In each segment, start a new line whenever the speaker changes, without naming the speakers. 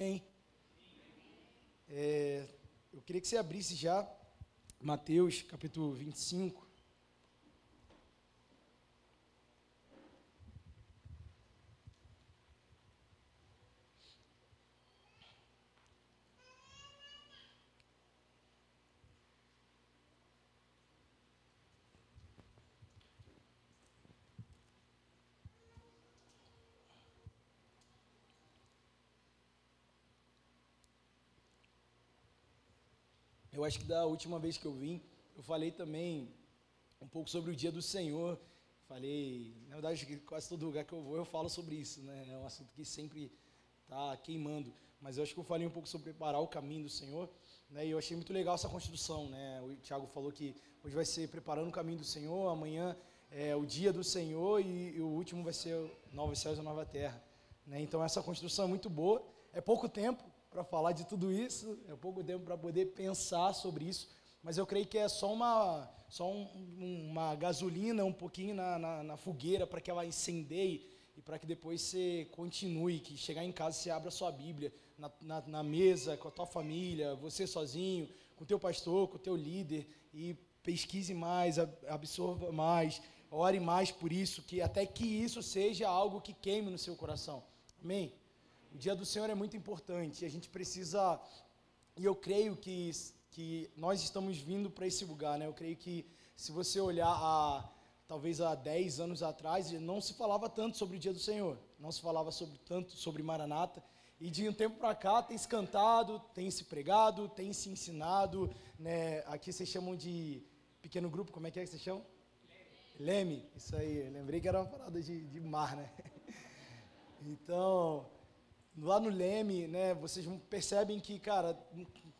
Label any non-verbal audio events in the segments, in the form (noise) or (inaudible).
Amém? É, eu queria que você abrisse já Mateus capítulo 25. Eu acho que da última vez que eu vim, eu falei também um pouco sobre o dia do Senhor. Falei, na verdade, quase todo lugar que eu vou eu falo sobre isso, né? É um assunto que sempre está queimando. Mas eu acho que eu falei um pouco sobre preparar o caminho do Senhor. Né? E eu achei muito legal essa construção, né? O Tiago falou que hoje vai ser preparando o caminho do Senhor, amanhã é o dia do Senhor e, e o último vai ser novos céus e nova terra. Né? Então essa construção é muito boa. É pouco tempo, para falar de tudo isso, é pouco tempo para poder pensar sobre isso, mas eu creio que é só uma, só um, uma gasolina um pouquinho na, na, na fogueira para que ela incendeie e para que depois você continue, que chegar em casa você abra a sua Bíblia na, na, na mesa, com a tua família, você sozinho, com o teu pastor, com o teu líder e pesquise mais, absorva mais, ore mais por isso, que até que isso seja algo que queime no seu coração. Amém? O dia do Senhor é muito importante. A gente precisa, e eu creio que, que nós estamos vindo para esse lugar, né? Eu creio que se você olhar a talvez há 10 anos atrás, não se falava tanto sobre o dia do Senhor, não se falava sobre, tanto sobre Maranata, e de um tempo para cá tem se cantado, tem se pregado, tem se ensinado, né? aqui vocês chamam de pequeno grupo, como é que é que vocês chamam? Leme. Leme, isso aí, lembrei que era uma parada de, de mar, né? (laughs) Então, lá no Leme, né, vocês percebem que, cara,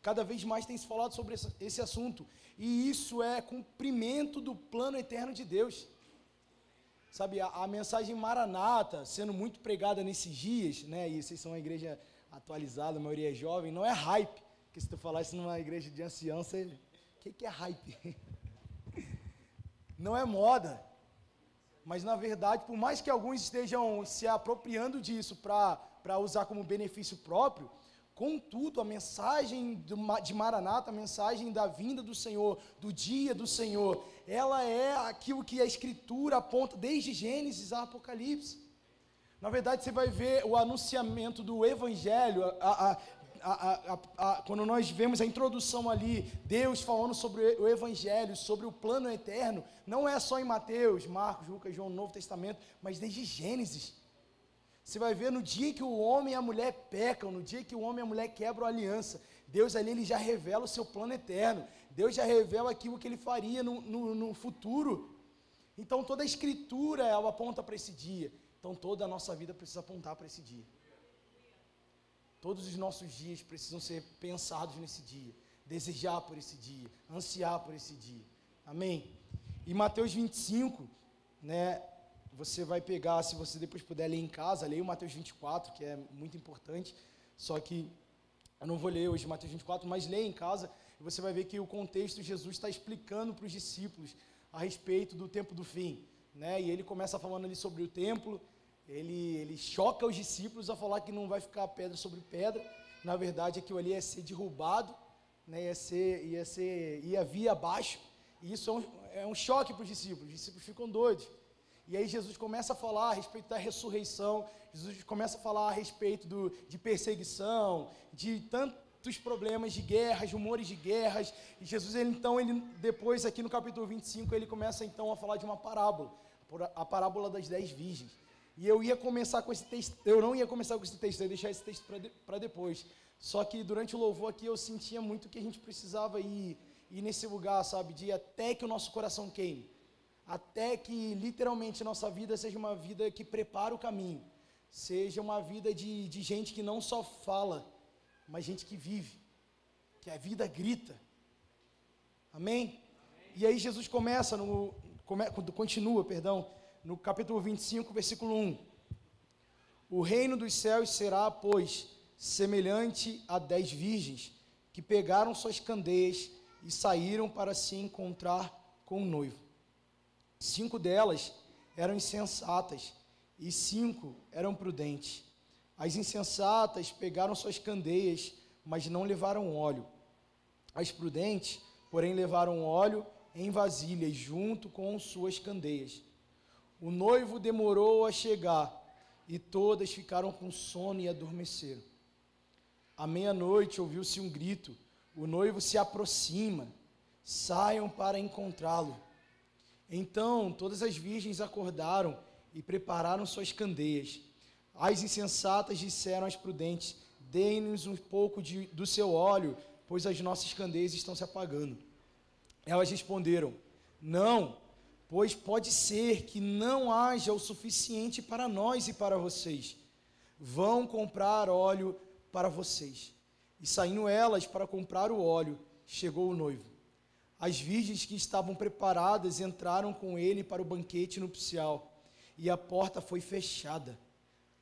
cada vez mais tem se falado sobre esse, assunto. E isso é cumprimento do plano eterno de Deus. Sabe, a, a, mensagem maranata sendo muito pregada nesses dias, né, e vocês são uma igreja atualizada, a maioria é jovem, não é hype. Porque se tu falar isso numa igreja de ancião, você. O que, que é hype? (laughs) Não é moda. Mas na verdade, por mais que alguns estejam se apropriando disso para para usar como benefício próprio. Contudo, a mensagem de Maranata, a mensagem da vinda do Senhor, do dia do Senhor, ela é aquilo que a Escritura aponta desde Gênesis a Apocalipse. Na verdade, você vai ver o anunciamento do Evangelho, a, a, a, quando nós vemos a introdução ali, Deus falando sobre o Evangelho, sobre o plano eterno, não é só em Mateus, Marcos, Lucas, João, Novo Testamento, mas desde Gênesis. Você vai ver no dia que o homem e a mulher pecam, no dia que o homem e a mulher quebram a aliança, Deus ali ele já revela o seu plano eterno. Deus já revela aquilo que ele faria no, no, no futuro. Então toda a escritura ela aponta para esse dia. Então toda a nossa vida precisa apontar para esse dia. Todos os nossos dias precisam ser pensados nesse dia, desejar por esse dia, ansiar por esse dia. Amém? E Mateus 25, né, você vai pegar, se você depois puder ler em casa, leia o Mateus 24, que é muito importante, só que eu não vou ler hoje Mateus 24, mas leia em casa, e você vai ver que o contexto Jesus está explicando para os discípulos a respeito do tempo do fim. Né? E ele começa falando ali sobre o templo, ele, ele choca os discípulos a falar que não vai ficar pedra sobre pedra, na verdade aquilo ali ia ser derrubado, né? ia, ser, ia, ser, ia vir abaixo, e isso é um, é um choque para os discípulos, os discípulos ficam doidos. E aí Jesus começa a falar a respeito da ressurreição, Jesus começa a falar a respeito do, de perseguição, de tantos problemas de guerras, rumores de guerras. E Jesus, ele, então, ele depois aqui no capítulo 25, ele começa então a falar de uma parábola, a parábola das dez virgens. E eu ia começar com esse texto, eu não ia começar com esse texto, eu ia deixar esse texto para de, depois. Só que durante o louvor aqui eu sentia muito que a gente precisava ir, ir nesse lugar, sabe, de até que o nosso coração queime até que literalmente nossa vida seja uma vida que prepara o caminho, seja uma vida de, de gente que não só fala, mas gente que vive, que a vida grita. Amém? Amém. E aí Jesus começa no come, continua, perdão, no capítulo 25, versículo 1. O reino dos céus será, pois, semelhante a dez virgens que pegaram suas candeias e saíram para se encontrar com o noivo. Cinco delas eram insensatas e cinco eram prudentes. As insensatas pegaram suas candeias, mas não levaram óleo. As prudentes, porém, levaram óleo em vasilhas, junto com suas candeias. O noivo demorou a chegar, e todas ficaram com sono e adormeceram. À meia-noite ouviu-se um grito: o noivo se aproxima, saiam para encontrá-lo. Então todas as virgens acordaram e prepararam suas candeias. As insensatas disseram às prudentes: Deem-nos um pouco de, do seu óleo, pois as nossas candeias estão se apagando. Elas responderam: Não, pois pode ser que não haja o suficiente para nós e para vocês. Vão comprar óleo para vocês. E saindo elas para comprar o óleo, chegou o noivo. As virgens que estavam preparadas entraram com ele para o banquete nupcial, e a porta foi fechada.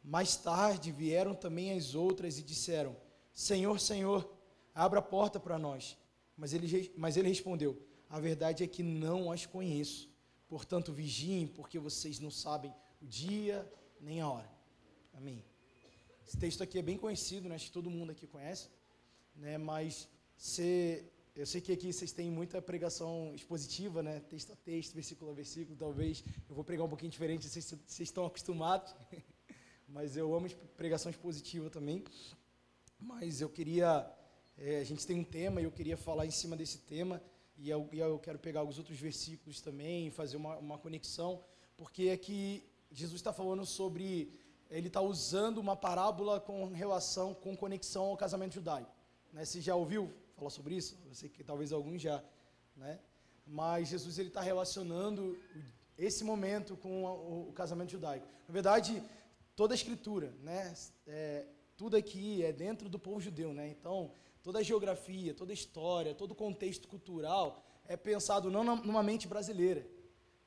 Mais tarde vieram também as outras e disseram: Senhor, Senhor, abra a porta para nós. Mas ele, mas ele respondeu: A verdade é que não as conheço. Portanto, vigiem, porque vocês não sabem o dia nem a hora. Amém. Esse texto aqui é bem conhecido, né? acho que todo mundo aqui conhece, né? mas se, eu sei que aqui vocês têm muita pregação expositiva, né? texto a texto, versículo a versículo, talvez eu vou pregar um pouquinho diferente, vocês, vocês estão acostumados, (laughs) mas eu amo pregação expositiva também. Mas eu queria, é, a gente tem um tema e eu queria falar em cima desse tema, e eu, e eu quero pegar alguns outros versículos também fazer uma, uma conexão, porque aqui Jesus está falando sobre ele está usando uma parábola com relação, com conexão ao casamento judaico. Né? Você já ouviu falar sobre isso? Eu sei que talvez alguns já, né? Mas Jesus ele está relacionando esse momento com o, casamento judaico. Na verdade, toda a escritura, né? É, tudo aqui é dentro do povo judeu, né? Então, toda a geografia, toda a história, todo o contexto cultural é pensado não numa mente brasileira,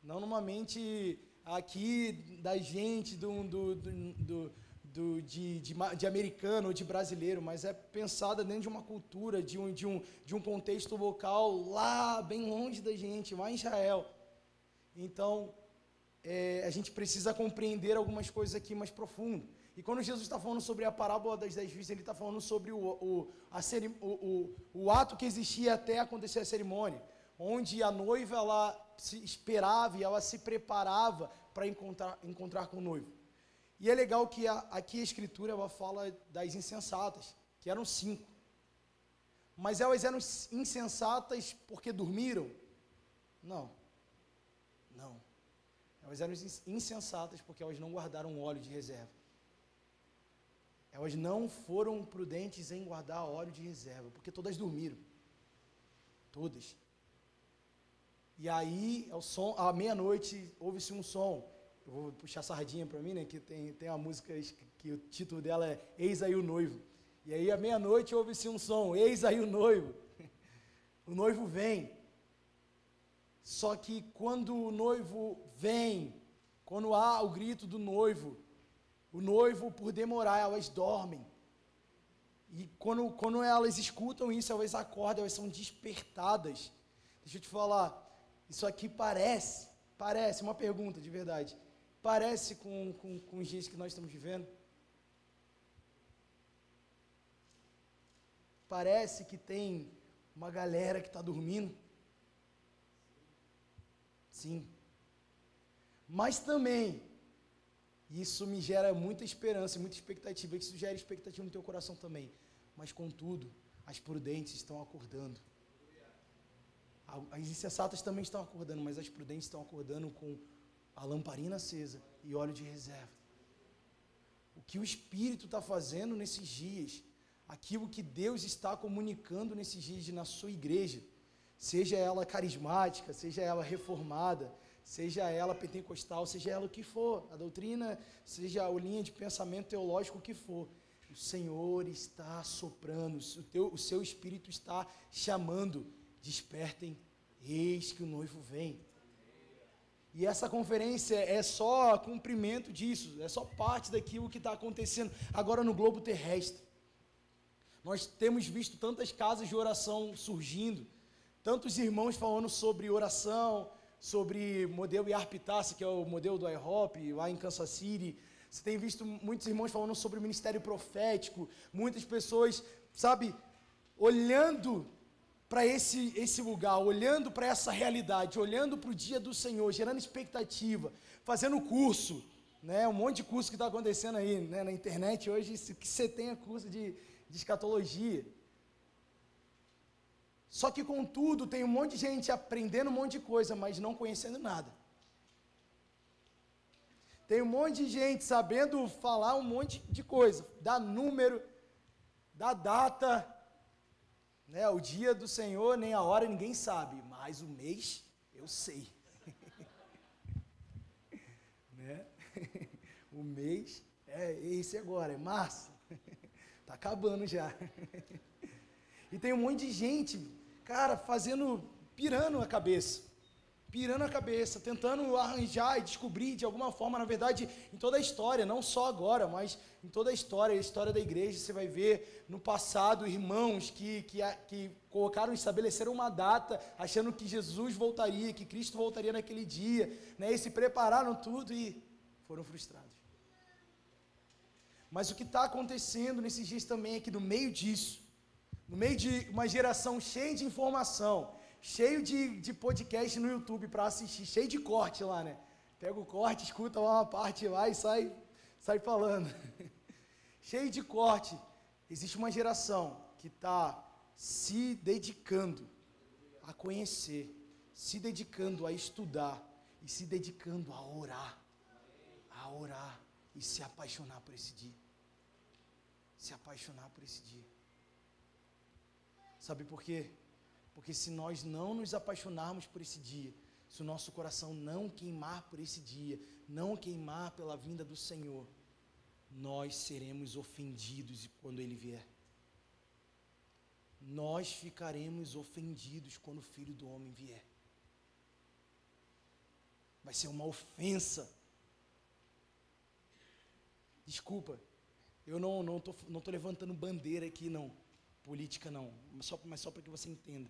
não numa mente aqui da gente, do, do, do, do de, de, de, americano ou de brasileiro, mas é pensada dentro de uma cultura, de um, de um, de um contexto local lá, bem longe da gente, lá em Israel. Então, é, a gente precisa compreender algumas coisas aqui mais profundo. E quando Jesus está falando sobre a parábola das dez virgens, ele está falando sobre o, o, a o, o, o ato que existia até acontecer a cerimônia, onde a noiva ela se esperava e ela se preparava para encontrar, encontrar com o noivo. E é legal que a, aqui a escritura ela fala das insensatas, que eram cinco. Mas elas eram insensatas porque dormiram? Não. Não. Elas eram insensatas porque elas não guardaram óleo de reserva. Elas não foram prudentes em guardar óleo de reserva, porque todas dormiram. Todas. E aí, ao som, à meia-noite, ouve-se um som. Eu vou puxar sardinha para mim, né? Que tem, tem uma música que o título dela é Eis aí o noivo. E aí, à meia-noite, ouve-se um som: Eis aí o noivo. (laughs) o noivo vem. Só que quando o noivo vem, quando há o grito do noivo, o noivo, por demorar, elas dormem. E quando, quando elas escutam isso, elas acordam, elas são despertadas. Deixa eu te falar, isso aqui parece, parece, uma pergunta de verdade, parece com, com, com os dias que nós estamos vivendo? Parece que tem uma galera que está dormindo? Sim. Mas também, isso me gera muita esperança, muita expectativa, isso gera expectativa no teu coração também. Mas, contudo, as prudentes estão acordando. As insensatas também estão acordando, mas as prudentes estão acordando com a lamparina acesa e óleo de reserva. O que o Espírito está fazendo nesses dias, aquilo que Deus está comunicando nesses dias na sua igreja, seja ela carismática, seja ela reformada, seja ela pentecostal, seja ela o que for, a doutrina, seja a linha de pensamento teológico o que for, o Senhor está soprando, o, teu, o seu Espírito está chamando despertem, eis que o noivo vem. E essa conferência é só cumprimento disso, é só parte daquilo que está acontecendo agora no globo terrestre. Nós temos visto tantas casas de oração surgindo, tantos irmãos falando sobre oração, sobre modelo Yarpitácia, que é o modelo do IHOP, lá em Kansas City, Você tem visto muitos irmãos falando sobre o ministério profético, muitas pessoas, sabe, olhando para esse, esse lugar, olhando para essa realidade, olhando para o dia do Senhor, gerando expectativa, fazendo curso, né? Um monte de curso que está acontecendo aí né? na internet hoje, que você tenha curso de, de escatologia. Só que, contudo, tem um monte de gente aprendendo um monte de coisa, mas não conhecendo nada. Tem um monte de gente sabendo falar um monte de coisa, dá número, dá data, né? O dia do Senhor, nem a hora ninguém sabe, mas o mês eu sei. (laughs) né? (laughs) o mês é esse agora, é março. (laughs) tá acabando já. e tem um monte de gente, cara, fazendo, pirando a cabeça pirando a cabeça, tentando arranjar e descobrir de alguma forma, na verdade, em toda a história, não só agora, mas em toda a história, a história da igreja, você vai ver no passado irmãos que, que, que colocaram, estabeleceram uma data, achando que Jesus voltaria, que Cristo voltaria naquele dia, né, e se prepararam tudo e foram frustrados. Mas o que está acontecendo nesses dias também é que no meio disso, no meio de uma geração cheia de informação, cheio de, de podcast no YouTube para assistir, cheio de corte lá, né? Pega o corte, escuta uma parte lá e sai, sai falando. (laughs) cheio de corte. Existe uma geração que está se dedicando a conhecer, se dedicando a estudar e se dedicando a orar. A orar e se apaixonar por esse dia. Se apaixonar por esse dia. Sabe por quê? Porque se nós não nos apaixonarmos por esse dia, se o nosso coração não queimar por esse dia, não queimar pela vinda do Senhor, nós seremos ofendidos quando Ele vier. Nós ficaremos ofendidos quando o Filho do Homem vier. Vai ser uma ofensa. Desculpa, eu não não tô, não tô levantando bandeira aqui não, política não, mas só, mas só para que você entenda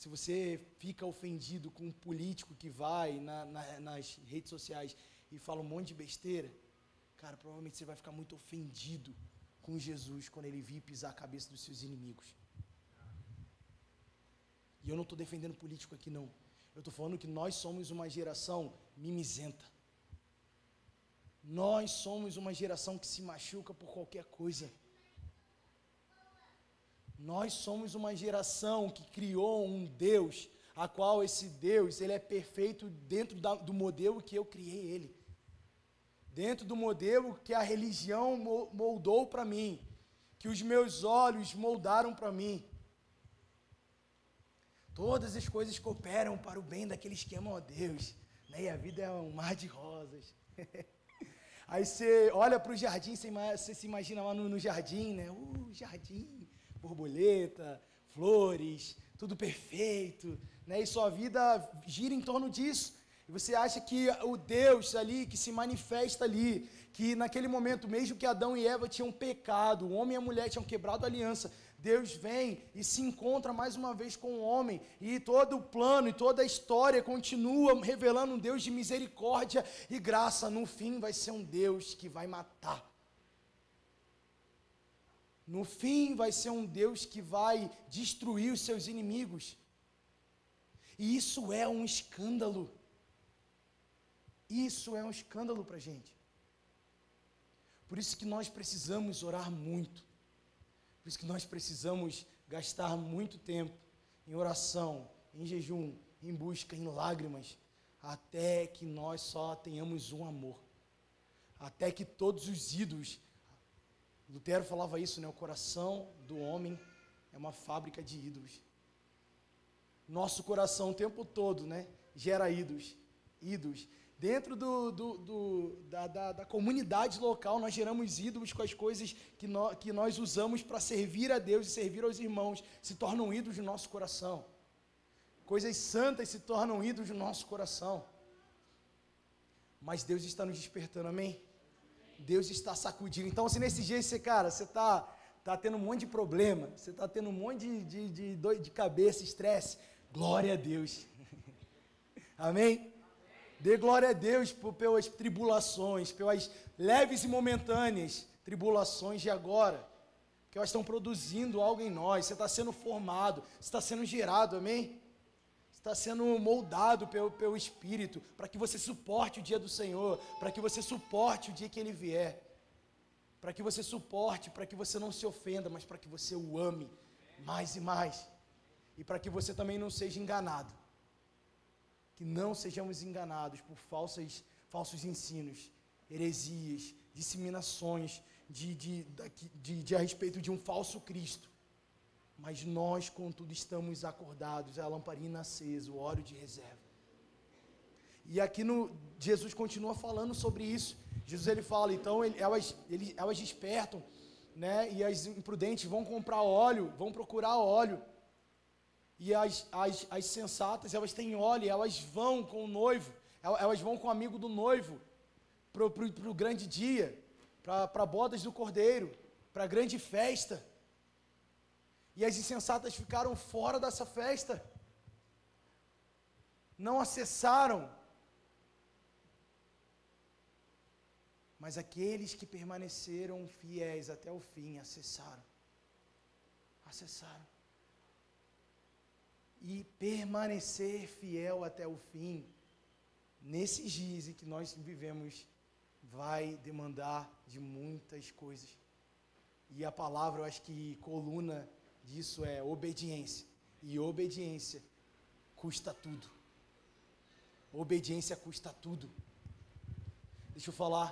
se você fica ofendido com um político que vai na, na, nas redes sociais e fala um monte de besteira, cara, provavelmente você vai ficar muito ofendido com Jesus quando ele vir pisar a cabeça dos seus inimigos. E eu não estou defendendo político aqui, não. Eu estou falando que nós somos uma geração mimizenta. Nós somos uma geração que se machuca por qualquer coisa. Nós somos uma geração que criou um Deus, a qual esse Deus, ele é perfeito dentro da, do modelo que eu criei ele. Dentro do modelo que a religião moldou para mim, que os meus olhos moldaram para mim. Todas as coisas cooperam para o bem daqueles que amam a Deus. Né? E a vida é um mar de rosas. (laughs) Aí você olha para o jardim, você, se imagina lá no, no jardim, né? Uh, jardim borboleta, flores, tudo perfeito, né? E sua vida gira em torno disso. E você acha que o Deus ali, que se manifesta ali, que naquele momento, mesmo que Adão e Eva tinham pecado, o homem e a mulher tinham quebrado a aliança, Deus vem e se encontra mais uma vez com o homem, e todo o plano e toda a história continua revelando um Deus de misericórdia e graça. No fim, vai ser um Deus que vai matar no fim, vai ser um Deus que vai destruir os seus inimigos. E isso é um escândalo. Isso é um escândalo para a gente. Por isso que nós precisamos orar muito. Por isso que nós precisamos gastar muito tempo em oração, em jejum, em busca, em lágrimas, até que nós só tenhamos um amor. Até que todos os ídolos Lutero falava isso, né? O coração do homem é uma fábrica de ídolos. Nosso coração o tempo todo, né? Gera ídolos. Ídolos. Dentro do, do, do da, da, da, comunidade local, nós geramos ídolos com as coisas que, no, que nós usamos para servir a Deus e servir aos irmãos. Se tornam ídolos no nosso coração. Coisas santas se tornam ídolos no nosso coração. Mas Deus está nos despertando, amém? Deus está sacudindo. Então, se nesse dia você, cara, você está tá tendo um monte de problema, você está tendo um monte de, de, de de cabeça, estresse, glória a Deus. (laughs) Amém? Dê glória a Deus por, pelas tribulações, pelas leves e momentâneas tribulações de agora, que elas estão produzindo algo em nós. Você está sendo formado, você está sendo gerado, amém? Está sendo moldado pelo, pelo Espírito, para que você suporte o dia do Senhor, para que você suporte o dia que Ele vier, para que você suporte, para que você não se ofenda, mas para que você o ame mais e mais, e para que você também não seja enganado que não sejamos enganados por falsas, falsos ensinos, heresias, disseminações de, de, de, de, a respeito de um falso Cristo. Mas nós, contudo, estamos acordados, a lamparina acesa, o óleo de reserva. E aqui no, Jesus continua falando sobre isso. Jesus ele fala, então ele, elas, ele, elas despertam, né? E as imprudentes vão comprar óleo, vão procurar óleo. E as, as, as sensatas, elas têm óleo, elas vão com o noivo, elas vão com o amigo do noivo para o grande dia, para bodas do cordeiro, para a grande festa. E as insensatas ficaram fora dessa festa, não acessaram. Mas aqueles que permaneceram fiéis até o fim acessaram. Acessaram e permanecer fiel até o fim, nesses dias em que nós vivemos, vai demandar de muitas coisas. E a palavra, eu acho que coluna disso é obediência. E obediência custa tudo. Obediência custa tudo. Deixa eu falar,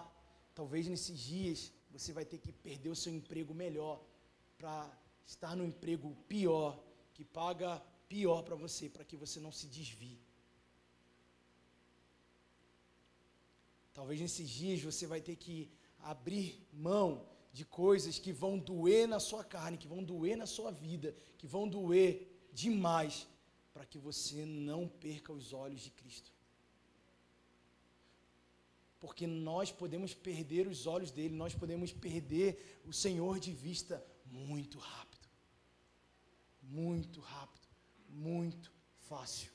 talvez nesses dias você vai ter que perder o seu emprego melhor para estar no emprego pior, que paga pior para você, para que você não se desvie. Talvez nesses dias você vai ter que abrir mão de coisas que vão doer na sua carne, que vão doer na sua vida, que vão doer demais, para que você não perca os olhos de Cristo. Porque nós podemos perder os olhos dele, nós podemos perder o Senhor de vista muito rápido. Muito rápido muito fácil.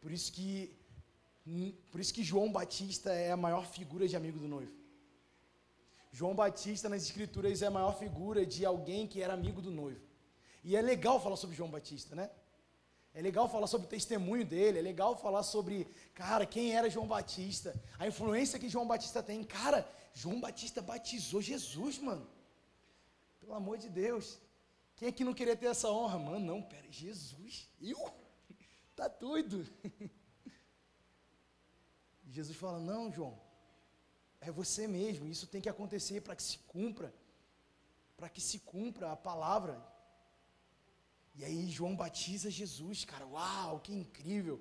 Por isso que por isso que João Batista é a maior figura de amigo do noivo. João Batista nas escrituras é a maior figura de alguém que era amigo do noivo. E é legal falar sobre João Batista, né? É legal falar sobre o testemunho dele, é legal falar sobre, cara, quem era João Batista, a influência que João Batista tem. Cara, João Batista batizou Jesus, mano. Pelo amor de Deus. Quem é que não queria ter essa honra? Mano, não, pera, Jesus, eu? Tá doido? (laughs) Jesus fala: Não, João, é você mesmo, isso tem que acontecer para que se cumpra, para que se cumpra a palavra. E aí João batiza Jesus, cara, uau, que incrível.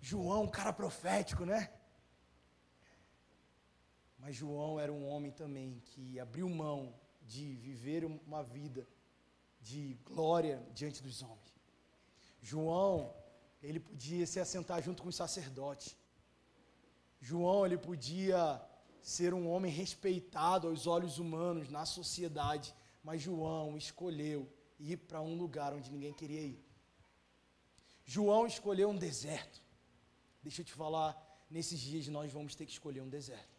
João, cara profético, né? Mas João era um homem também que abriu mão de viver uma vida de glória diante dos homens. João, ele podia se assentar junto com os sacerdotes. João, ele podia ser um homem respeitado aos olhos humanos na sociedade, mas João escolheu ir para um lugar onde ninguém queria ir. João escolheu um deserto. Deixa eu te falar, nesses dias nós vamos ter que escolher um deserto.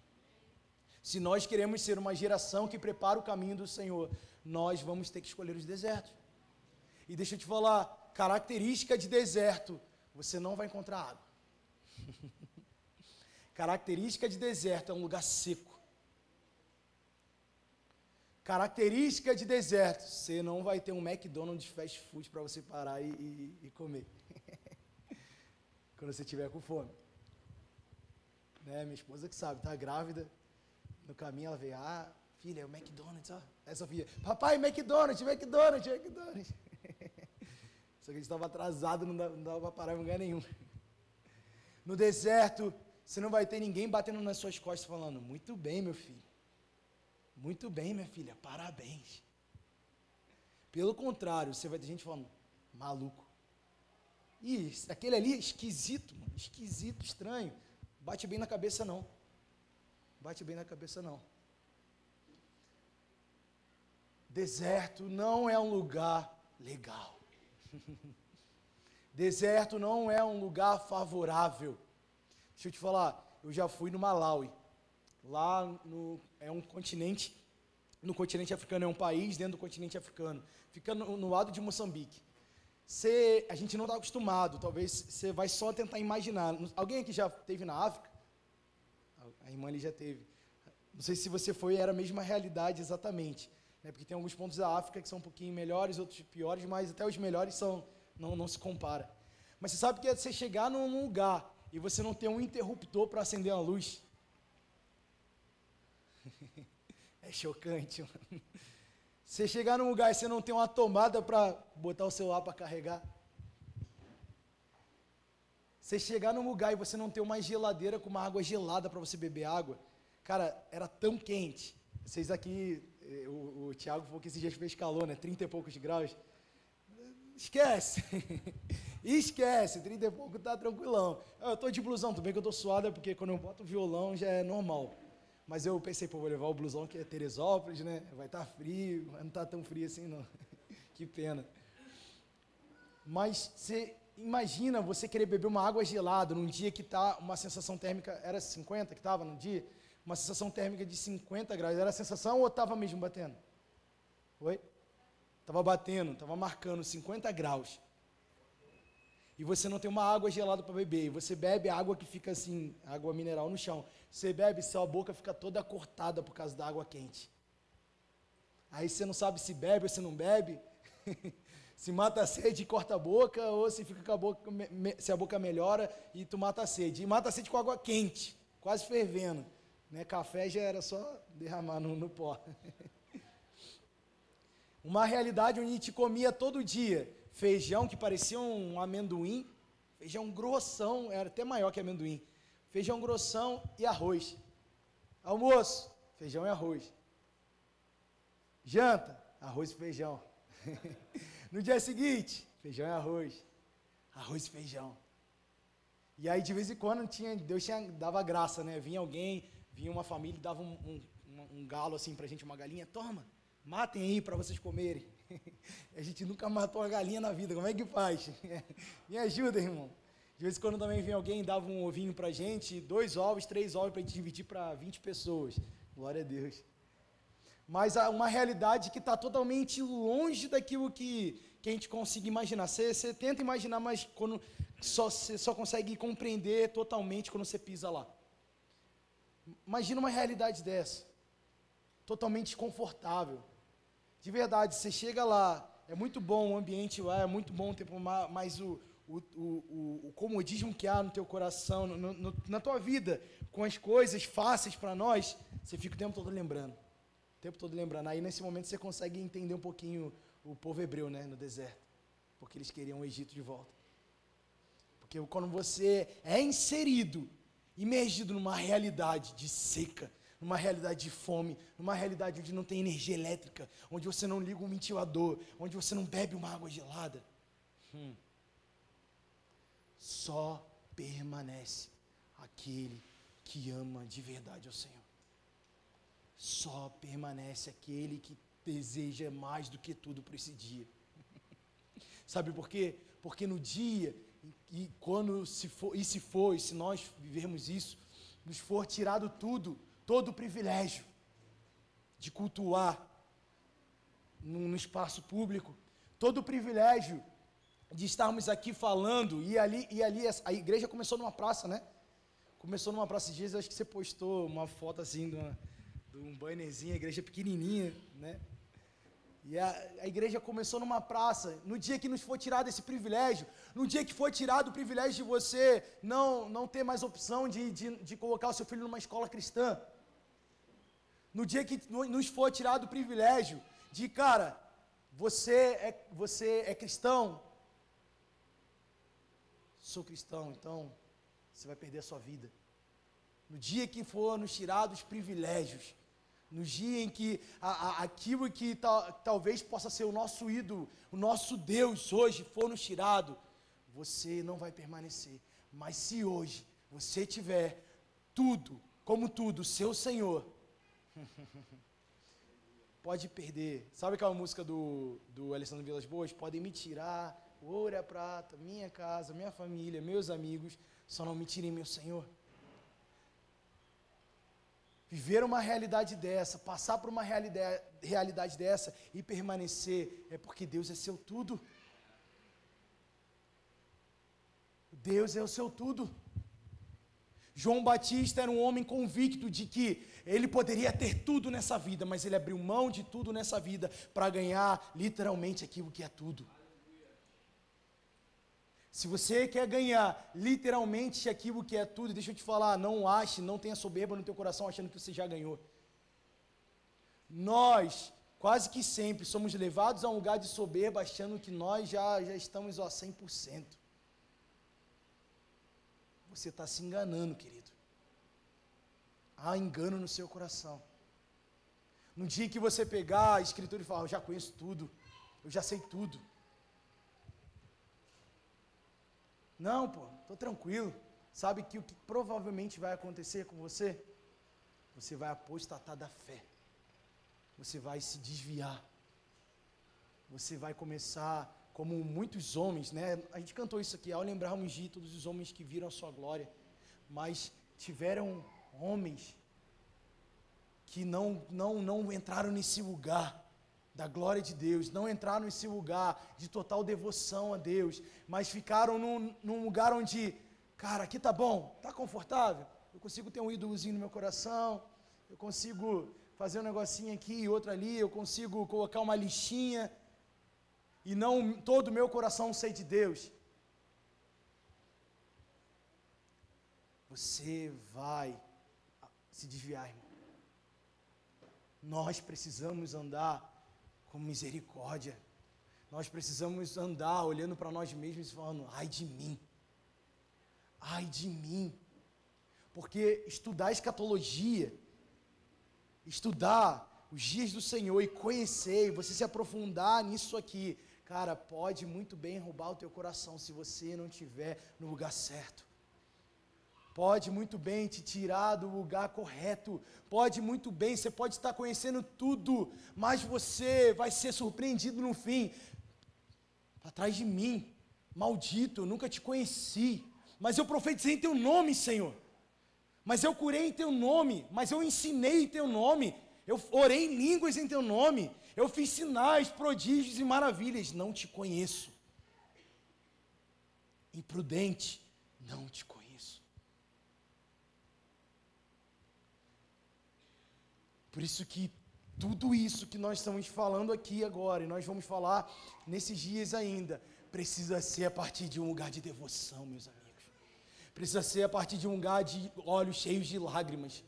Se nós queremos ser uma geração que prepara o caminho do Senhor, nós vamos ter que escolher os desertos. E deixa eu te falar, característica de deserto, você não vai encontrar água. (laughs) característica de deserto é um lugar seco. Característica de deserto, você não vai ter um McDonald's fast food para você parar e, e, e comer. (laughs) Quando você estiver com fome. Né? Minha esposa que sabe, tá grávida, no caminho ela vê, ah, Filha, é o McDonald's, ó. Aí papai, McDonald's, McDonald's, McDonald's. (laughs) Só que a gente estava atrasado, não dava, não dava para parar em lugar nenhum. No deserto, você não vai ter ninguém batendo nas suas costas falando, muito bem, meu filho. Muito bem, minha filha, parabéns. Pelo contrário, você vai ter gente falando, maluco. Ih, aquele ali é esquisito, mano, esquisito, estranho. Bate bem na cabeça não. Bate bem na cabeça não. Deserto não é um lugar legal. (laughs) Deserto não é um lugar favorável. Deixa eu te falar, eu já fui no Malawi. Lá no, é um continente, no continente africano, é um país dentro do continente africano. Fica no, no lado de Moçambique. Cê, a gente não está acostumado, talvez você vai só tentar imaginar. Alguém aqui já teve na África? A irmã ali já teve. Não sei se você foi, era a mesma realidade exatamente. Né? Porque tem alguns pontos da África que são um pouquinho melhores, outros piores, mas até os melhores são, não, não se compara. Mas você sabe que é você chegar num lugar e você não ter um interruptor para acender a luz. (laughs) é chocante, mano. Você chegar num lugar e você não tem uma tomada para botar o celular para carregar. Você chegar num lugar e você não ter uma geladeira com uma água gelada para você beber água. Cara, era tão quente. Vocês aqui, eh, o, o Thiago falou que esse dia fez calor, né? 30 e poucos graus. Esquece. (laughs) Esquece, 30 e pouco tá tranquilão. Eu tô de blusão, tudo bem que eu tô suado, porque quando eu boto o violão já é normal. Mas eu pensei, pô, vou levar o blusão que é Teresópolis, né? Vai estar tá frio, mas não está tão frio assim, não. (laughs) que pena. Mas você imagina você querer beber uma água gelada num dia que tá uma sensação térmica, era 50 que estava no dia? Uma sensação térmica de 50 graus. Era a sensação ou estava mesmo batendo? Oi? Estava batendo, estava marcando 50 graus. E você não tem uma água gelada para beber. E você bebe água que fica assim, água mineral no chão. Você bebe, sua boca fica toda cortada por causa da água quente. Aí você não sabe se bebe ou se não bebe. (laughs) se mata a sede e corta a boca, ou se fica com a boca, se a boca melhora e tu mata a sede. E mata a sede com água quente, quase fervendo. Né? Café já era só derramar no, no pó. (laughs) Uma realidade onde a gente comia todo dia feijão que parecia um amendoim, feijão grossão, era até maior que amendoim feijão grossão e arroz. Almoço, feijão e arroz. Janta, arroz e feijão. (laughs) no dia seguinte, feijão e arroz. Arroz e feijão. E aí, de vez em quando, tinha, Deus tinha, dava graça, né? Vinha alguém, vinha uma família dava um, um, um, um galo assim pra gente, uma galinha. Toma, matem aí para vocês comerem. (laughs) a gente nunca matou uma galinha na vida, como é que faz? (laughs) Me ajuda, irmão. De vez em quando também vinha alguém, dava um ovinho pra gente, dois ovos, três ovos para a gente dividir para 20 pessoas. Glória a Deus. Mas há uma realidade que está totalmente longe daquilo que, que a gente consiga imaginar. Você, você tenta imaginar, mas quando só, você só consegue compreender totalmente quando você pisa lá. Imagina uma realidade dessa. Totalmente confortável. De verdade, você chega lá, é muito bom o ambiente lá, é muito bom o tempo, mas o, o, o, o comodismo que há no teu coração, no, no, na tua vida, com as coisas fáceis para nós, você fica o tempo todo lembrando. O tempo todo lembrando. Aí nesse momento você consegue entender um pouquinho o povo hebreu né, no deserto. Porque eles queriam o Egito de volta. Porque quando você é inserido, imergido numa realidade de seca, numa realidade de fome, numa realidade onde não tem energia elétrica, onde você não liga um ventilador, onde você não bebe uma água gelada. Hum só permanece aquele que ama de verdade ao Senhor. Só permanece aquele que deseja mais do que tudo por esse dia. (laughs) Sabe por quê? Porque no dia e quando se for e se for, e se nós vivermos isso, nos for tirado tudo, todo o privilégio de cultuar no, espaço público, todo o privilégio de estarmos aqui falando, e ali, e ali a igreja começou numa praça, né? Começou numa praça de dias, acho que você postou uma foto assim de, uma, de um bannerzinho, a igreja pequenininha, né? E a, a, igreja começou numa praça. No dia que nos for tirado esse privilégio, no dia que for tirado o privilégio de você não, não ter mais opção de, de, de colocar o seu filho numa escola cristã, no dia que nos for tirado o privilégio de, cara, você é, você é cristão, sou cristão, então você vai perder a sua vida. No dia que for nos tirar os privilégios, no dia em que a, a, aquilo que ta, talvez possa ser o nosso ídolo, o nosso Deus hoje for nos tirado, você não vai permanecer. Mas se hoje você tiver tudo, como tudo, seu Senhor, (laughs) pode perder. Sabe aquela música do, do Alessandro Vilas Boas? Podem me tirar o ouro e a prata, minha casa, minha família, meus amigos, só não me tirem meu Senhor. Viver uma realidade dessa, passar por uma realidade, realidade dessa e permanecer, é porque Deus é seu tudo. Deus é o seu tudo. João Batista era um homem convicto de que ele poderia ter tudo nessa vida, mas ele abriu mão de tudo nessa vida para ganhar literalmente aquilo que é tudo. Se você quer ganhar literalmente aquilo que é tudo, deixa eu te falar, não ache, não tenha soberba no teu coração achando que você já ganhou. Nós, quase que sempre, somos levados a um lugar de soberba achando que nós já, já estamos ó, 100%. Você está se enganando, querido. Há engano no seu coração. No dia que você pegar a escritura e falar, eu já conheço tudo, eu já sei tudo. Não, pô, estou tranquilo. Sabe que o que provavelmente vai acontecer com você? Você vai apostatar da fé. Você vai se desviar. Você vai começar, como muitos homens, né? A gente cantou isso aqui, ao lembrarmos de todos os homens que viram a sua glória. Mas tiveram homens que não, não, não entraram nesse lugar da glória de Deus, não entraram nesse lugar de total devoção a Deus, mas ficaram num, num lugar onde, cara, aqui tá bom, tá confortável, eu consigo ter um ídolozinho no meu coração, eu consigo fazer um negocinho aqui e outro ali, eu consigo colocar uma listinha, e não todo o meu coração sei de Deus. Você vai se desviar, irmão. Nós precisamos andar com misericórdia. Nós precisamos andar olhando para nós mesmos e falando: ai de mim, ai de mim. Porque estudar escatologia, estudar os dias do Senhor e conhecer, e você se aprofundar nisso aqui, cara, pode muito bem roubar o teu coração se você não estiver no lugar certo. Pode muito bem te tirar do lugar correto, pode muito bem, você pode estar conhecendo tudo, mas você vai ser surpreendido no fim. Atrás de mim, maldito, eu nunca te conheci, mas eu profetizei em teu nome, Senhor. Mas eu curei em teu nome, mas eu ensinei em teu nome, eu orei em línguas em teu nome, eu fiz sinais, prodígios e maravilhas, não te conheço. Imprudente, não te conheço. Por isso que tudo isso que nós estamos falando aqui agora, e nós vamos falar nesses dias ainda, precisa ser a partir de um lugar de devoção, meus amigos. Precisa ser a partir de um lugar de olhos cheios de lágrimas.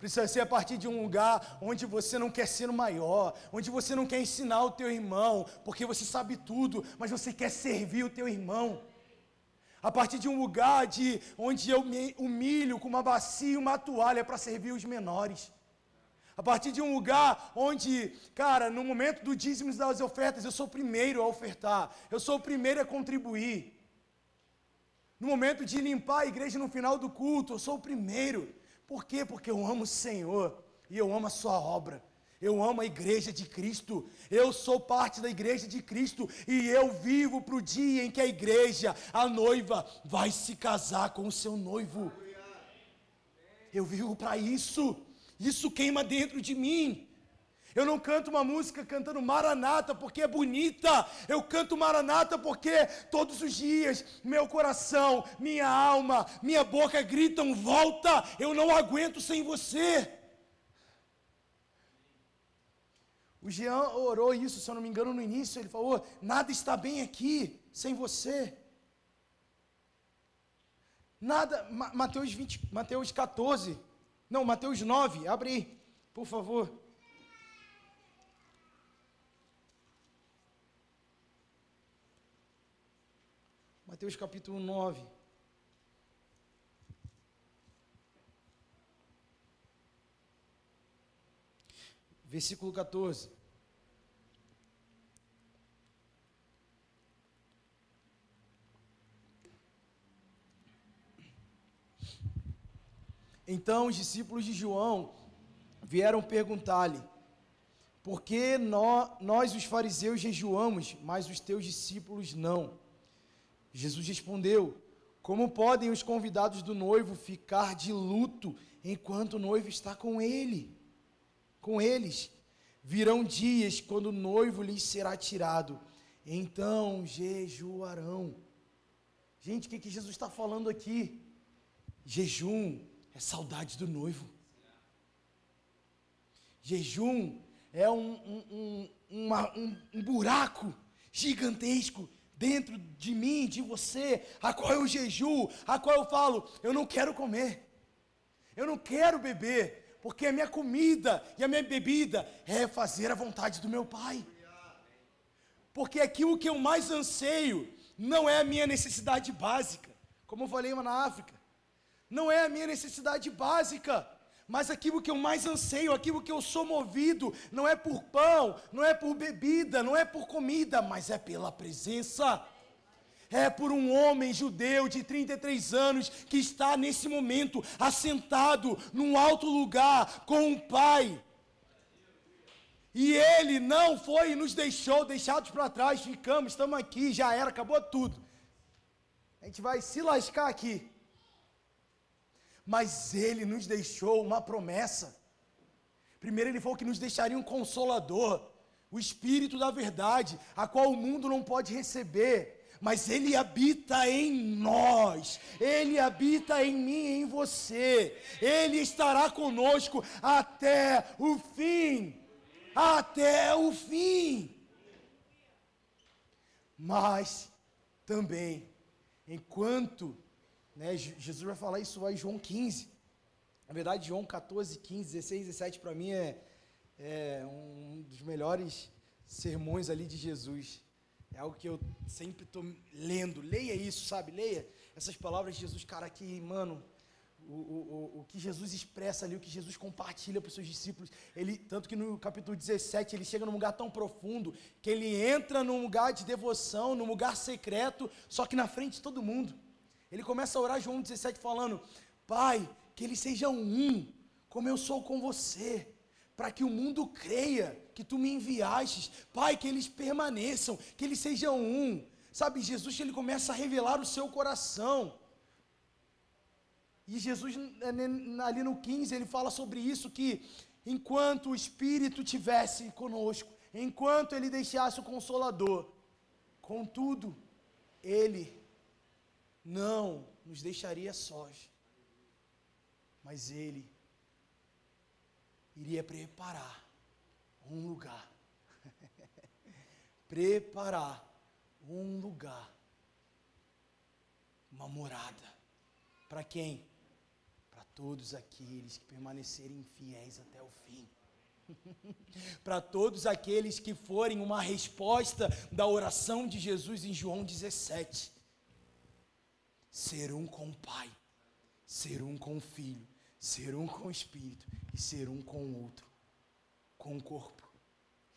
Precisa ser a partir de um lugar onde você não quer ser o maior, onde você não quer ensinar o teu irmão, porque você sabe tudo, mas você quer servir o teu irmão. A partir de um lugar de onde eu me humilho com uma bacia e uma toalha para servir os menores a partir de um lugar onde, cara, no momento do dízimos das ofertas, eu sou o primeiro a ofertar, eu sou o primeiro a contribuir. No momento de limpar a igreja no final do culto, eu sou o primeiro. Por quê? Porque eu amo o Senhor e eu amo a sua obra. Eu amo a igreja de Cristo, eu sou parte da igreja de Cristo e eu vivo para o dia em que a igreja, a noiva, vai se casar com o seu noivo. Eu vivo para isso. Isso queima dentro de mim. Eu não canto uma música cantando Maranata porque é bonita. Eu canto Maranata porque todos os dias meu coração, minha alma, minha boca gritam: volta, eu não aguento sem você. O Jean orou isso, se eu não me engano, no início. Ele falou: nada está bem aqui sem você. Nada, Mateus, 20, Mateus 14. Não, Mateus 9, abre aí, por favor. Mateus capítulo 9. Versículo 14. Então os discípulos de João vieram perguntar-lhe: Por que nós, nós, os fariseus, jejuamos, mas os teus discípulos não? Jesus respondeu: Como podem os convidados do noivo ficar de luto enquanto o noivo está com ele? Com eles. Virão dias quando o noivo lhes será tirado, então jejuarão. Gente, o que, que Jesus está falando aqui? Jejum é saudade do noivo. Jejum é um, um, um, uma, um, um buraco gigantesco dentro de mim, de você, a qual eu jejuo, a qual eu falo, eu não quero comer, eu não quero beber, porque a minha comida e a minha bebida é fazer a vontade do meu Pai. Porque aquilo que eu mais anseio não é a minha necessidade básica, como eu falei na África, não é a minha necessidade básica mas aquilo que eu mais anseio, aquilo que eu sou movido, não é por pão, não é por bebida, não é por comida, mas é pela presença. É por um homem judeu de 33 anos que está nesse momento assentado num alto lugar com o Pai. E ele não foi e nos deixou deixados para trás, ficamos, estamos aqui, já era, acabou tudo. A gente vai se lascar aqui mas ele nos deixou uma promessa. Primeiro, ele falou que nos deixaria um consolador, o Espírito da Verdade, a qual o mundo não pode receber, mas ele habita em nós, ele habita em mim e em você, ele estará conosco até o fim. Até o fim. Mas também, enquanto né? Jesus vai falar isso em João 15. Na verdade, João 14, 15, 16, 17 para mim é, é um dos melhores sermões ali de Jesus. É algo que eu sempre estou lendo. Leia isso, sabe? Leia essas palavras de Jesus, cara, que, mano, o, o, o que Jesus expressa ali, o que Jesus compartilha para os seus discípulos. Ele, tanto que no capítulo 17 ele chega num lugar tão profundo que ele entra num lugar de devoção, num lugar secreto, só que na frente de todo mundo. Ele começa a orar João 17 falando: Pai, que eles sejam um, como eu sou com você, para que o mundo creia que tu me enviastes. Pai, que eles permaneçam, que eles sejam um. Sabe, Jesus ele começa a revelar o seu coração. E Jesus, ali no 15, ele fala sobre isso: que enquanto o Espírito tivesse conosco, enquanto ele deixasse o Consolador, contudo, ele não nos deixaria sós, mas Ele iria preparar um lugar. (laughs) preparar um lugar, uma morada. Para quem? Para todos aqueles que permanecerem fiéis até o fim. (laughs) Para todos aqueles que forem uma resposta da oração de Jesus em João 17 ser um com o Pai, ser um com o Filho, ser um com o Espírito e ser um com o outro, com o corpo.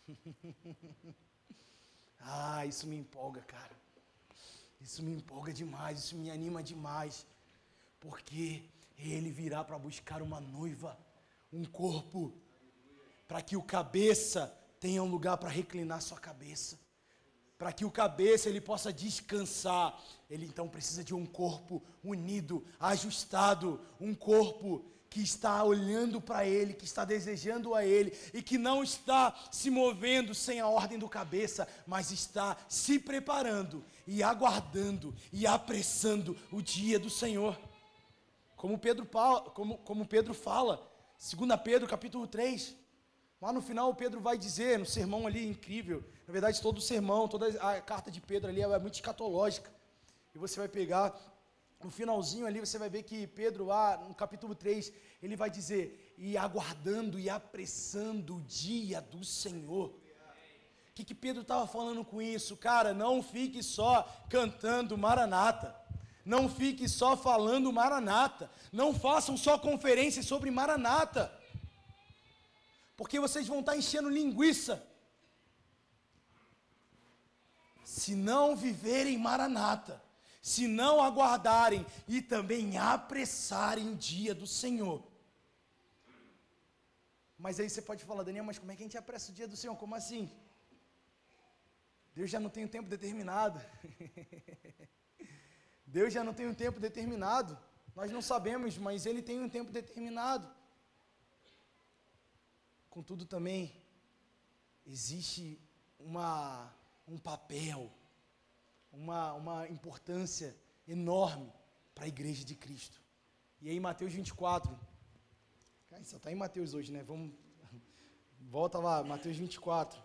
(laughs) ah, isso me empolga, cara. Isso me empolga demais, isso me anima demais, porque ele virá para buscar uma noiva, um corpo, para que o cabeça tenha um lugar para reclinar sua cabeça para que o cabeça ele possa descansar, ele então precisa de um corpo unido, ajustado, um corpo que está olhando para ele, que está desejando a ele e que não está se movendo sem a ordem do cabeça, mas está se preparando e aguardando e apressando o dia do Senhor. Como Pedro, como, como Pedro fala, 2 Pedro capítulo 3, Lá no final, Pedro vai dizer, no sermão ali incrível, na verdade, todo o sermão, toda a carta de Pedro ali é muito escatológica. E você vai pegar, no finalzinho ali, você vai ver que Pedro, lá no capítulo 3, ele vai dizer: e aguardando e apressando o dia do Senhor. O que, que Pedro estava falando com isso? Cara, não fique só cantando Maranata. Não fique só falando Maranata. Não façam só conferências sobre Maranata porque vocês vão estar enchendo linguiça. Se não viverem maranata, se não aguardarem e também apressarem o dia do Senhor. Mas aí você pode falar, Daniel, mas como é que a gente apressa o dia do Senhor? Como assim? Deus já não tem um tempo determinado. (laughs) Deus já não tem um tempo determinado. Nós não sabemos, mas Ele tem um tempo determinado. Contudo, também existe uma, um papel, uma, uma importância enorme para a igreja de Cristo. E aí, Mateus 24. Cara, só está em Mateus hoje, né? Vamos. (laughs) Volta lá, Mateus 24.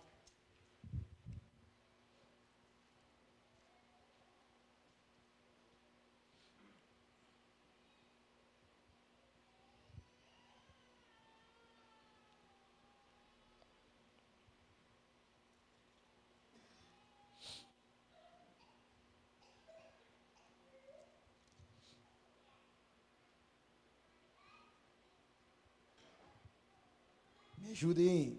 Me ajudem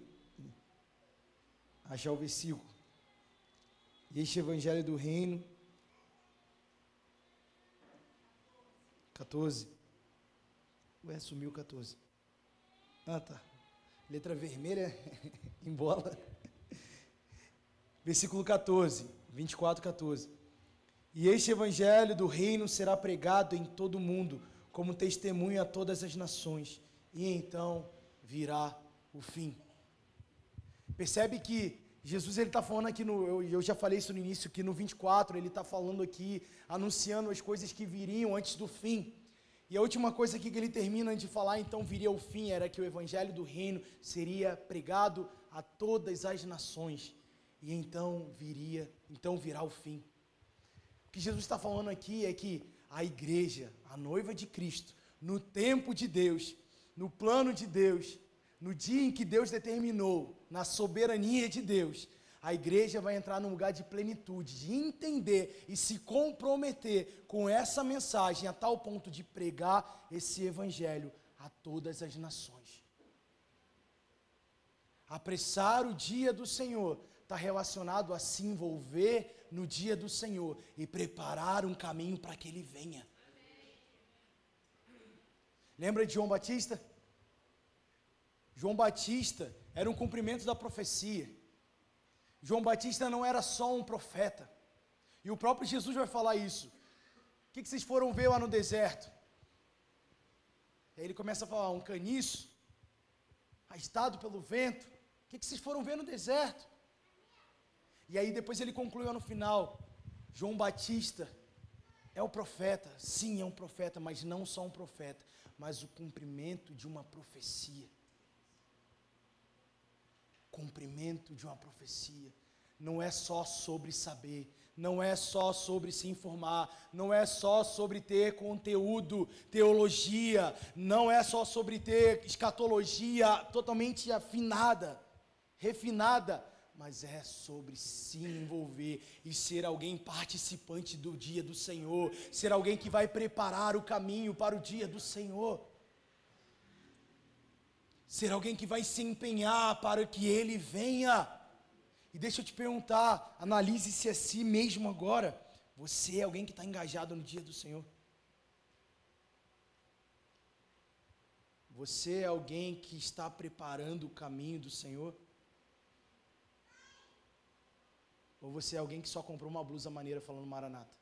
a achar o versículo. E este Evangelho do Reino. 14. Ué, sumiu 14. Ah, tá. Letra vermelha (laughs) em bola. Versículo 14, 24, 14. E este evangelho do reino será pregado em todo o mundo, como testemunho a todas as nações, e então virá o fim. Percebe que Jesus ele está falando aqui no, eu, eu já falei isso no início, que no 24 ele está falando aqui, anunciando as coisas que viriam antes do fim. E a última coisa aqui que ele termina de falar, então viria o fim, era que o evangelho do reino seria pregado a todas as nações. E então viria, então virá o fim. O que Jesus está falando aqui é que a igreja, a noiva de Cristo, no tempo de Deus, no plano de Deus, no dia em que Deus determinou, na soberania de Deus, a igreja vai entrar num lugar de plenitude, de entender e se comprometer com essa mensagem a tal ponto de pregar esse evangelho a todas as nações. Apressar o dia do Senhor está relacionado a se envolver no dia do Senhor e preparar um caminho para que ele venha. Lembra de João Batista? João Batista era um cumprimento da profecia. João Batista não era só um profeta. E o próprio Jesus vai falar isso. O que, vocês foram ver lá no deserto? Aí ele começa a falar: um caniço, arrastado pelo vento. O que, que vocês foram ver no deserto? E aí depois ele concluiu no final: João Batista é o profeta. Sim, é um profeta, mas não só um profeta, mas o cumprimento de uma profecia cumprimento de uma profecia. Não é só sobre saber, não é só sobre se informar, não é só sobre ter conteúdo, teologia, não é só sobre ter escatologia totalmente afinada, refinada, mas é sobre se envolver e ser alguém participante do dia do Senhor, ser alguém que vai preparar o caminho para o dia do Senhor ser alguém que vai se empenhar para que ele venha. E deixa eu te perguntar, analise-se a si mesmo agora. Você é alguém que está engajado no dia do Senhor? Você é alguém que está preparando o caminho do Senhor? Ou você é alguém que só comprou uma blusa maneira falando Maranata?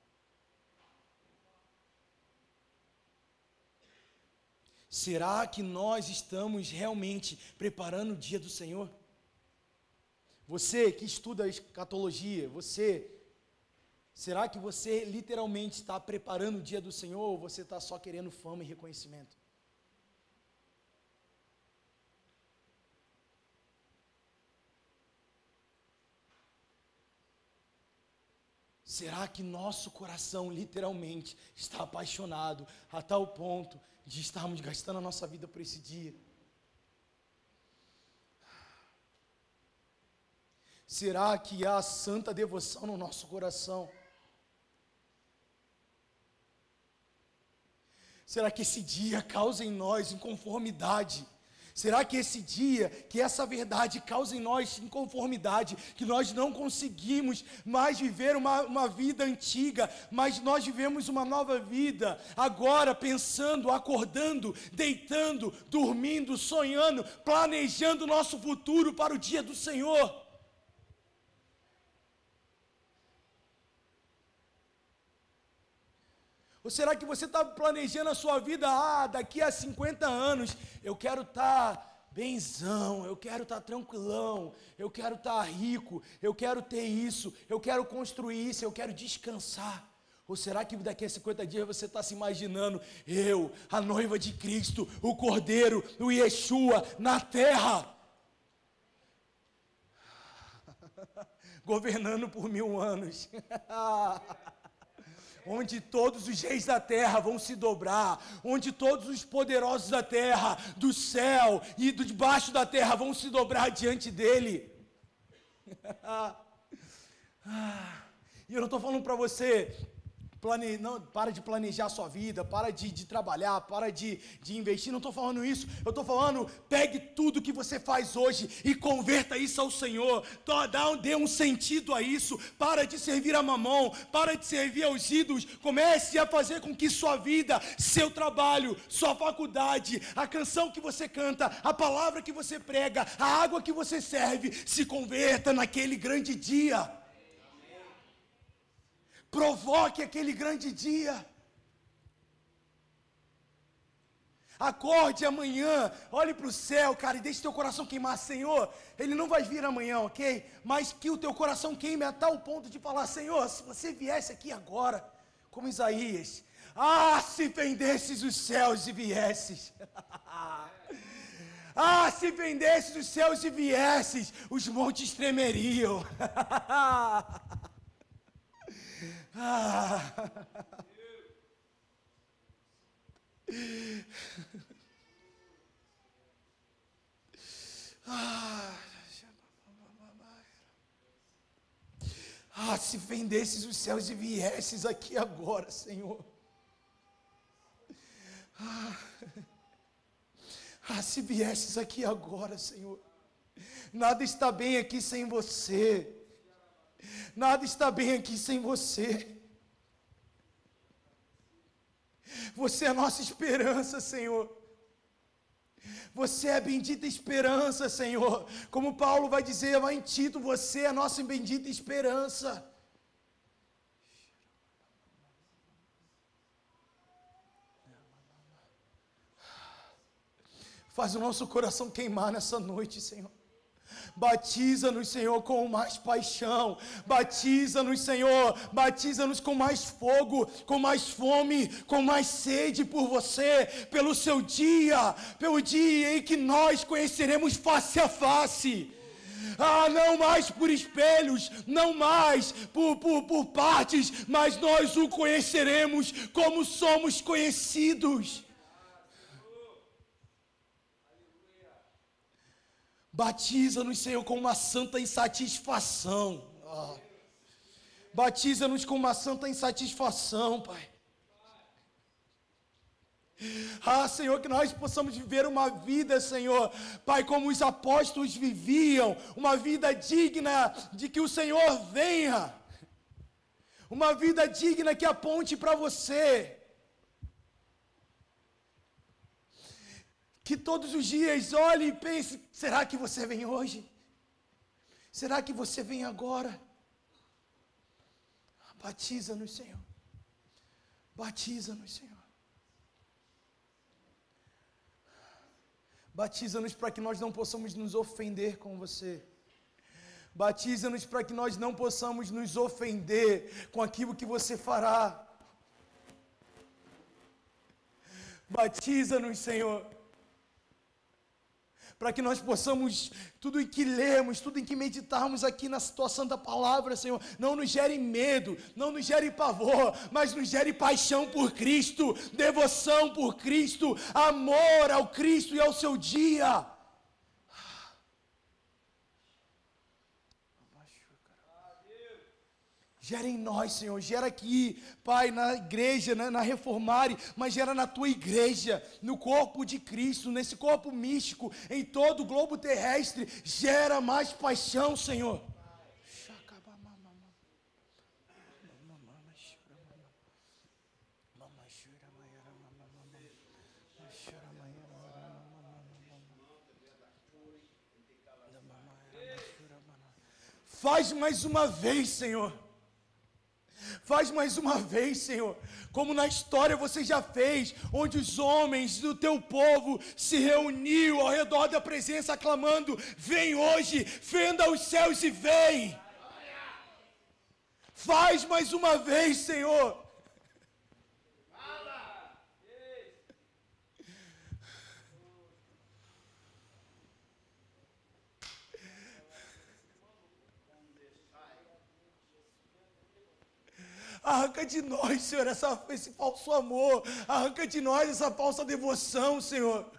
Será que nós estamos realmente preparando o dia do Senhor? Você que estuda escatologia, você, será que você literalmente está preparando o dia do Senhor ou você está só querendo fama e reconhecimento? Será que nosso coração literalmente está apaixonado a tal ponto de estarmos gastando a nossa vida por esse dia? Será que há santa devoção no nosso coração? Será que esse dia causa em nós inconformidade? Será que esse dia, que essa verdade causa em nós inconformidade, que nós não conseguimos mais viver uma, uma vida antiga, mas nós vivemos uma nova vida, agora pensando, acordando, deitando, dormindo, sonhando, planejando o nosso futuro para o dia do Senhor? Ou será que você está planejando a sua vida? Ah, daqui a 50 anos eu quero estar tá benzão, eu quero estar tá tranquilão, eu quero estar tá rico, eu quero ter isso, eu quero construir isso, eu quero descansar. Ou será que daqui a 50 dias você está se imaginando, eu, a noiva de Cristo, o Cordeiro, o Yeshua, na terra? (laughs) Governando por mil anos. (laughs) onde todos os reis da terra vão se dobrar, onde todos os poderosos da terra, do céu e do debaixo da terra vão se dobrar diante dele. (laughs) Ah, e eu não estou falando para você Plane... Não, para de planejar a sua vida, para de, de trabalhar, para de, de investir. Não estou falando isso. Eu estou falando, pegue tudo que você faz hoje e converta isso ao Senhor. Dá, dê um sentido a isso. Para de servir a mamão, para de servir aos ídolos. Comece a fazer com que sua vida, seu trabalho, sua faculdade, a canção que você canta, a palavra que você prega, a água que você serve, se converta naquele grande dia. Provoque aquele grande dia. Acorde amanhã, olhe para o céu, cara, e deixe teu coração queimar, Senhor. Ele não vai vir amanhã, ok? Mas que o teu coração queime a tal ponto de falar, Senhor, se você viesse aqui agora, como Isaías, ah, se vendesses os céus e viesses. (laughs) ah, se vendesses os céus e viesses, os montes tremeriam. (laughs) Ah. Ah, se vendesses os céus e viesses aqui agora, Senhor. Ah, ah, se viesses aqui agora, Senhor. Nada está bem aqui sem você. Nada está bem aqui sem você. Você é a nossa esperança, Senhor. Você é a bendita esperança, Senhor. Como Paulo vai dizer lá em Tito, você é a nossa bendita esperança. Faz o nosso coração queimar nessa noite, Senhor. Batiza-nos, Senhor, com mais paixão. Batiza-nos, Senhor. Batiza-nos com mais fogo, com mais fome, com mais sede por você, pelo seu dia, pelo dia em que nós conheceremos face a face. Ah, não mais por espelhos, não mais por, por, por partes, mas nós o conheceremos como somos conhecidos. Batiza-nos, Senhor, com uma santa insatisfação. Oh. Batiza-nos com uma santa insatisfação, Pai. Ah, Senhor, que nós possamos viver uma vida, Senhor, Pai, como os apóstolos viviam, uma vida digna de que o Senhor venha, uma vida digna que aponte para você. Que todos os dias olhe e pense: será que você vem hoje? Será que você vem agora? Batiza-nos, Senhor. Batiza-nos, Senhor. Batiza-nos para que nós não possamos nos ofender com você. Batiza-nos para que nós não possamos nos ofender com aquilo que você fará. Batiza-nos, Senhor para que nós possamos, tudo em que lemos, tudo em que meditarmos aqui na situação da palavra, Senhor, não nos gere medo, não nos gere pavor, mas nos gere paixão por Cristo, devoção por Cristo, amor ao Cristo e ao seu dia. Gera em nós, Senhor. Gera aqui, Pai, na igreja, na, na Reformare, mas gera na tua igreja, no corpo de Cristo, nesse corpo místico, em todo o globo terrestre. Gera mais paixão, Senhor. Faz mais uma vez, Senhor Faz mais uma vez, Senhor, como na história você já fez, onde os homens do teu povo se reuniu ao redor da presença, aclamando: Vem hoje, fenda os céus e vem. Faz mais uma vez, Senhor. Arranca de nós, Senhor, essa, esse falso amor. Arranca de nós essa falsa devoção, Senhor.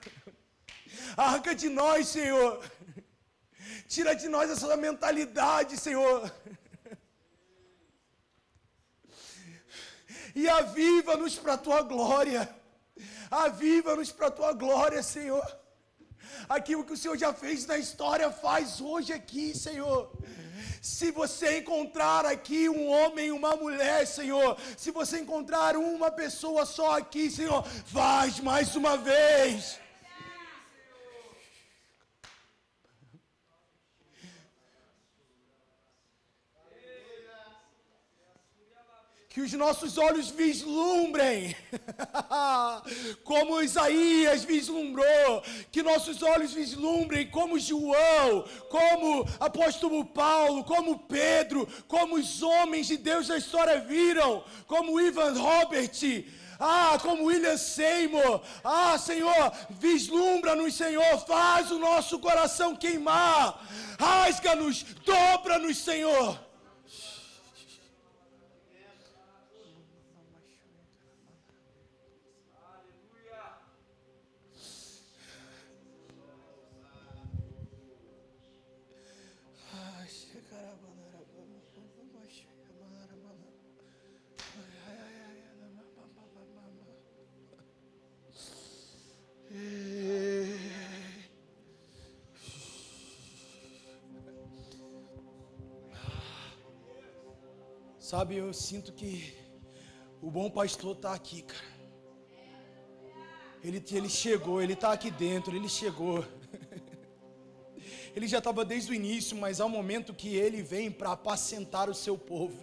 Arranca de nós, Senhor. Tira de nós essa mentalidade, Senhor. E aviva-nos para a tua glória. Aviva-nos para a tua glória, Senhor. Aquilo que o Senhor já fez na história, faz hoje aqui, Senhor. Se você encontrar aqui um homem e uma mulher, Senhor, se você encontrar uma pessoa só aqui, Senhor, faz mais uma vez. Que os nossos olhos vislumbrem, (laughs) como Isaías vislumbrou, que nossos olhos vislumbrem como João, como apóstolo Paulo, como Pedro, como os homens de Deus da história viram, como Ivan Robert, ah, como William Seymour. Ah, Senhor, vislumbra-nos, Senhor, faz o nosso coração queimar. Rasga-nos, dobra-nos, Senhor. Sabe, eu sinto que o bom pastor está aqui, cara. Ele, ele chegou, ele está aqui dentro, ele chegou. (laughs) Ele já estava desde o início, mas há um momento que ele vem para apacentar o seu povo,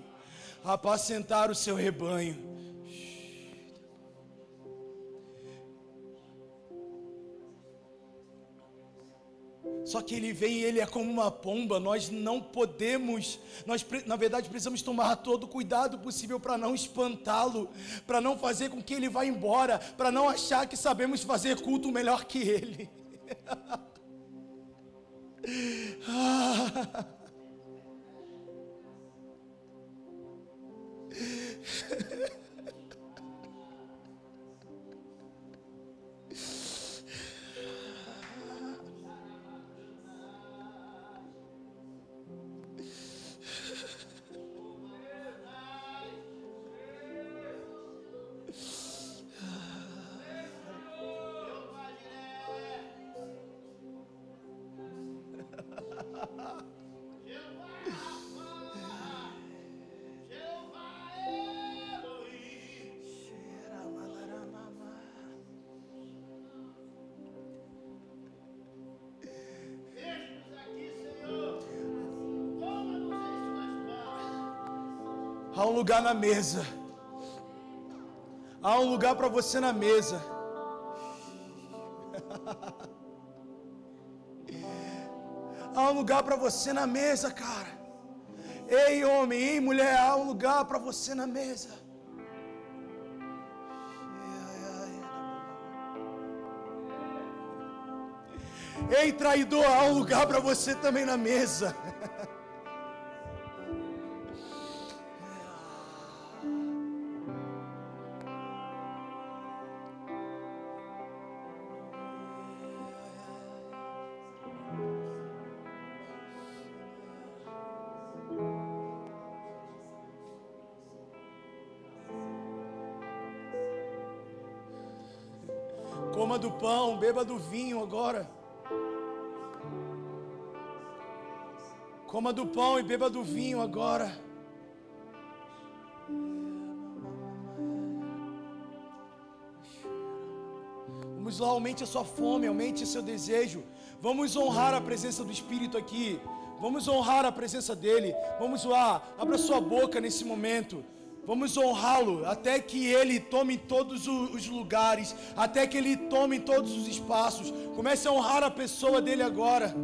apacentar o seu rebanho. Só que ele vem e ele é como uma pomba, nós não podemos, nós na verdade precisamos tomar todo o cuidado possível para não espantá-lo, para não fazer com que ele vá embora, para não achar que sabemos fazer culto melhor que ele. ah. (laughs) Há um lugar na mesa. Há um lugar para você na mesa. (laughs) há um lugar para você na mesa, cara. Ei, homem, ei, mulher, há um lugar para você na mesa. Ei, traidor, há um lugar para você também na mesa. (laughs) do pão, beba do vinho agora. Coma do pão e beba do vinho agora. Vamos lá, aumente a sua fome, aumente o seu desejo. Vamos honrar a presença do Espírito aqui. Vamos honrar a presença dele. Vamos lá, abra sua boca nesse momento. Vamos honrá-lo até que ele tome todos os lugares, até que ele tome todos os espaços. Comece a honrar a pessoa dele agora.